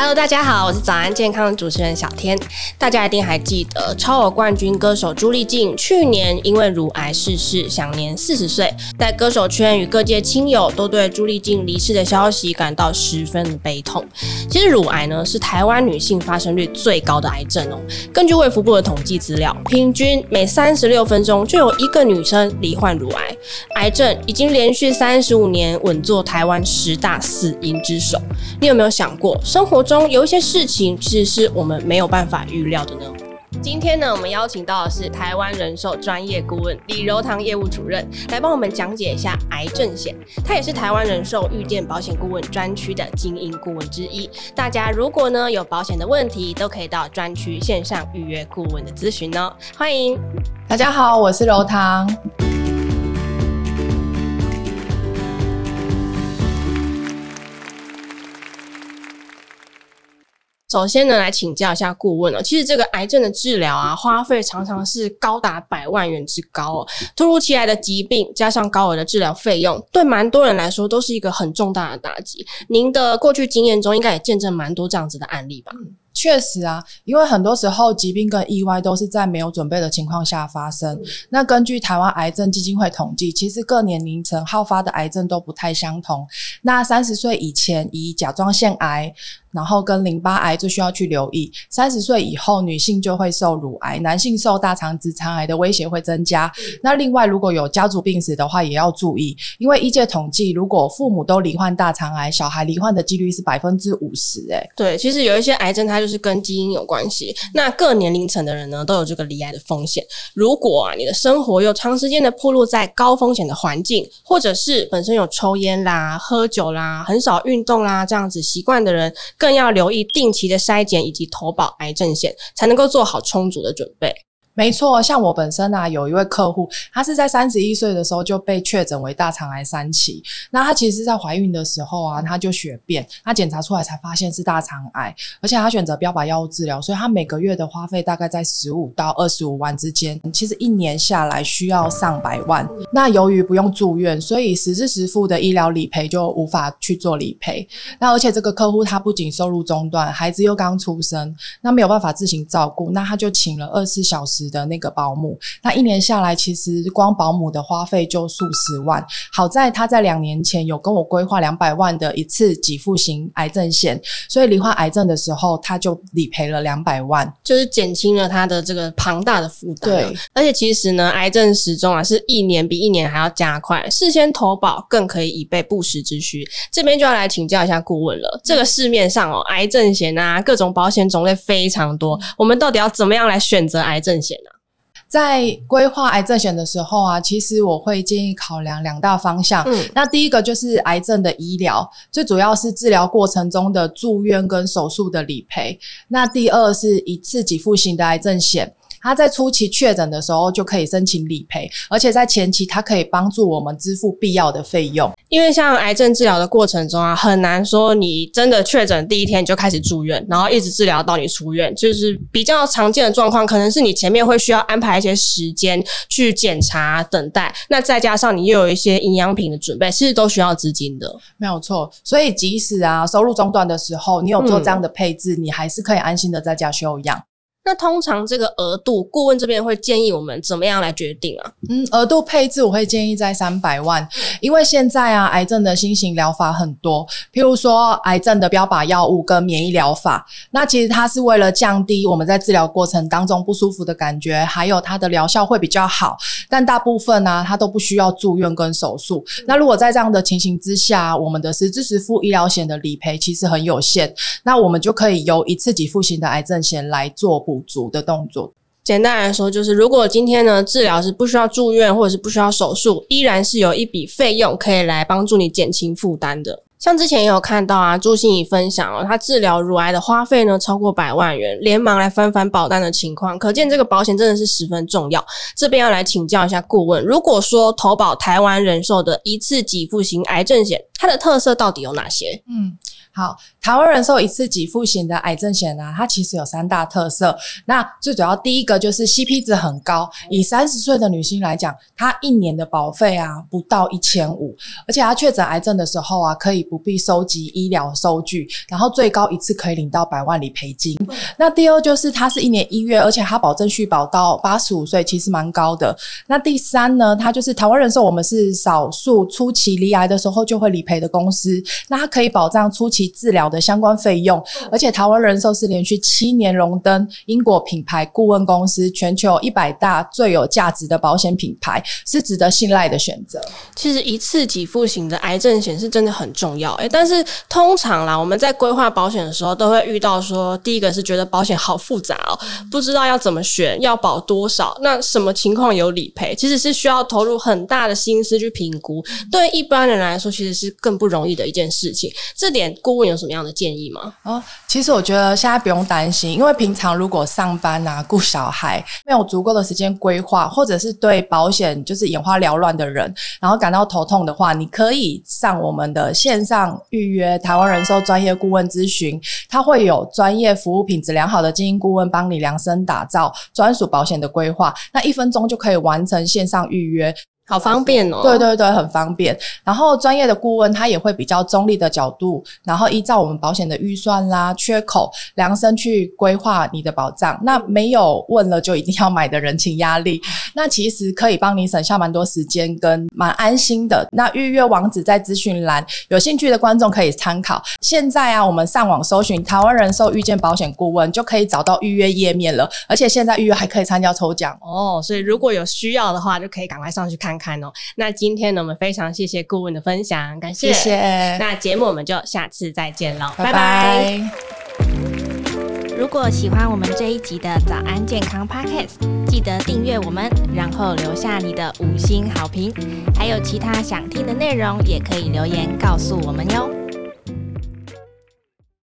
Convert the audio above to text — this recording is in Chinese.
Hello，大家好，我是早安健康主持人小天。大家一定还记得超偶冠军歌手朱丽静去年因为乳癌逝世，享年四十岁。在歌手圈与各界亲友都对朱丽静离世的消息感到十分的悲痛。其实乳癌呢是台湾女性发生率最高的癌症哦。根据卫福部的统计资料，平均每三十六分钟就有一个女生罹患乳癌。癌症已经连续三十五年稳坐台湾十大死因之首。你有没有想过生活中有一些事情，其实是我们没有办法预料的呢。今天呢，我们邀请到的是台湾人寿专业顾问李柔堂业务主任，来帮我们讲解一下癌症险。他也是台湾人寿预见保险顾问专区的精英顾问之一。大家如果呢有保险的问题，都可以到专区线上预约顾问的咨询哦。欢迎，大家好，我是柔堂。首先呢，来请教一下顾问哦。其实这个癌症的治疗啊，花费常常是高达百万元之高哦。突如其来的疾病加上高额的治疗费用，对蛮多人来说都是一个很重大的打击。您的过去经验中，应该也见证蛮多这样子的案例吧？确实啊，因为很多时候疾病跟意外都是在没有准备的情况下发生。嗯、那根据台湾癌症基金会统计，其实各年龄层好发的癌症都不太相同。那三十岁以前，以甲状腺癌。然后跟淋巴癌最需要去留意，三十岁以后女性就会受乳癌，男性受大肠直肠癌的威胁会增加。嗯、那另外如果有家族病史的话，也要注意，因为医界统计，如果父母都罹患大肠癌，小孩罹患的几率是百分之五十。诶对，其实有一些癌症它就是跟基因有关系。那各年龄层的人呢，都有这个罹癌的风险。如果啊，你的生活又长时间的暴露在高风险的环境，或者是本身有抽烟啦、喝酒啦、很少运动啦这样子习惯的人。更要留意定期的筛检以及投保癌症险，才能够做好充足的准备。没错，像我本身啊，有一位客户，她是在三十一岁的时候就被确诊为大肠癌三期。那她其实在怀孕的时候啊，她就血便，她检查出来才发现是大肠癌，而且她选择标靶药物治疗，所以她每个月的花费大概在十五到二十五万之间。其实一年下来需要上百万。那由于不用住院，所以实支实付的医疗理赔就无法去做理赔。那而且这个客户他不仅收入中断，孩子又刚出生，那没有办法自行照顾，那他就请了二十四小时的那个保姆，那一年下来，其实光保姆的花费就数十万。好在他在两年前有跟我规划两百万的一次给付型癌症险，所以罹患癌症的时候，他就理赔了两百万，就是减轻了他的这个庞大的负担。对，而且其实呢，癌症时钟啊是一年比一年还要加快，事先投保更可以以备不时之需。这边就要来请教一下顾问了，这个市面上哦，癌症险啊，各种保险种类非常多，我们到底要怎么样来选择癌症险呢？在规划癌症险的时候啊，其实我会建议考量两大方向。嗯，那第一个就是癌症的医疗，最主要是治疗过程中的住院跟手术的理赔。那第二是一次给付型的癌症险。他在初期确诊的时候就可以申请理赔，而且在前期他可以帮助我们支付必要的费用。因为像癌症治疗的过程中啊，很难说你真的确诊第一天你就开始住院，然后一直治疗到你出院。就是比较常见的状况，可能是你前面会需要安排一些时间去检查、等待，那再加上你又有一些营养品的准备，其实都需要资金的。没有错，所以即使啊收入中断的时候，你有做这样的配置，嗯、你还是可以安心的在家休养。那通常这个额度，顾问这边会建议我们怎么样来决定啊？嗯，额度配置我会建议在三百万，因为现在啊，癌症的新型疗法很多，譬如说癌症的标靶药物跟免疫疗法，那其实它是为了降低我们在治疗过程当中不舒服的感觉，还有它的疗效会比较好。但大部分呢、啊，它都不需要住院跟手术。那如果在这样的情形之下，我们的实支实付医疗险的理赔其实很有限，那我们就可以由一次给付型的癌症险来做补足的动作。简单来说，就是如果今天呢，治疗是不需要住院或者是不需要手术，依然是有一笔费用可以来帮助你减轻负担的。像之前也有看到啊，朱心怡分享哦，她治疗乳癌的花费呢超过百万元，连忙来翻翻保单的情况，可见这个保险真的是十分重要。这边要来请教一下顾问，如果说投保台湾人寿的一次给付型癌症险，它的特色到底有哪些？嗯。好，台湾人寿一次给付型的癌症险啊，它其实有三大特色。那最主要第一个就是 CP 值很高，以三十岁的女性来讲，她一年的保费啊不到一千五，而且她确诊癌症的时候啊，可以不必收集医疗收据，然后最高一次可以领到百万理赔金。那第二就是它是一年一月，而且它保证续保到八十五岁，其实蛮高的。那第三呢，它就是台湾人寿，我们是少数初期罹癌的时候就会理赔的公司，那它可以保障初期。治疗的相关费用，而且台湾人寿是连续七年荣登英国品牌顾问公司全球一百大最有价值的保险品牌，是值得信赖的选择。其实一次给付型的癌症险是真的很重要，诶，但是通常啦，我们在规划保险的时候都会遇到说，第一个是觉得保险好复杂哦，不知道要怎么选，要保多少，那什么情况有理赔，其实是需要投入很大的心思去评估，对一般人来说，其实是更不容易的一件事情。这点。顾问有什么样的建议吗？哦，其实我觉得现在不用担心，因为平常如果上班啊、顾小孩没有足够的时间规划，或者是对保险就是眼花缭乱的人，然后感到头痛的话，你可以上我们的线上预约台湾人寿专业顾问咨询，他会有专业服务、品质良好的经营顾问帮你量身打造专属保险的规划，那一分钟就可以完成线上预约。好方便哦！对对对，很方便。然后专业的顾问他也会比较中立的角度，然后依照我们保险的预算啦、缺口量身去规划你的保障。那没有问了就一定要买的人情压力，那其实可以帮你省下蛮多时间跟蛮安心的。那预约网址在资讯栏，有兴趣的观众可以参考。现在啊，我们上网搜寻台湾人寿遇见保险顾问，就可以找到预约页面了。而且现在预约还可以参加抽奖哦，所以如果有需要的话，就可以赶快上去看。看哦，那今天呢，我们非常谢谢顾问的分享，感谢。谢谢。那节目我们就下次再见喽，拜拜。如果喜欢我们这一集的早安健康 Podcast，记得订阅我们，然后留下你的五星好评。还有其他想听的内容，也可以留言告诉我们哟。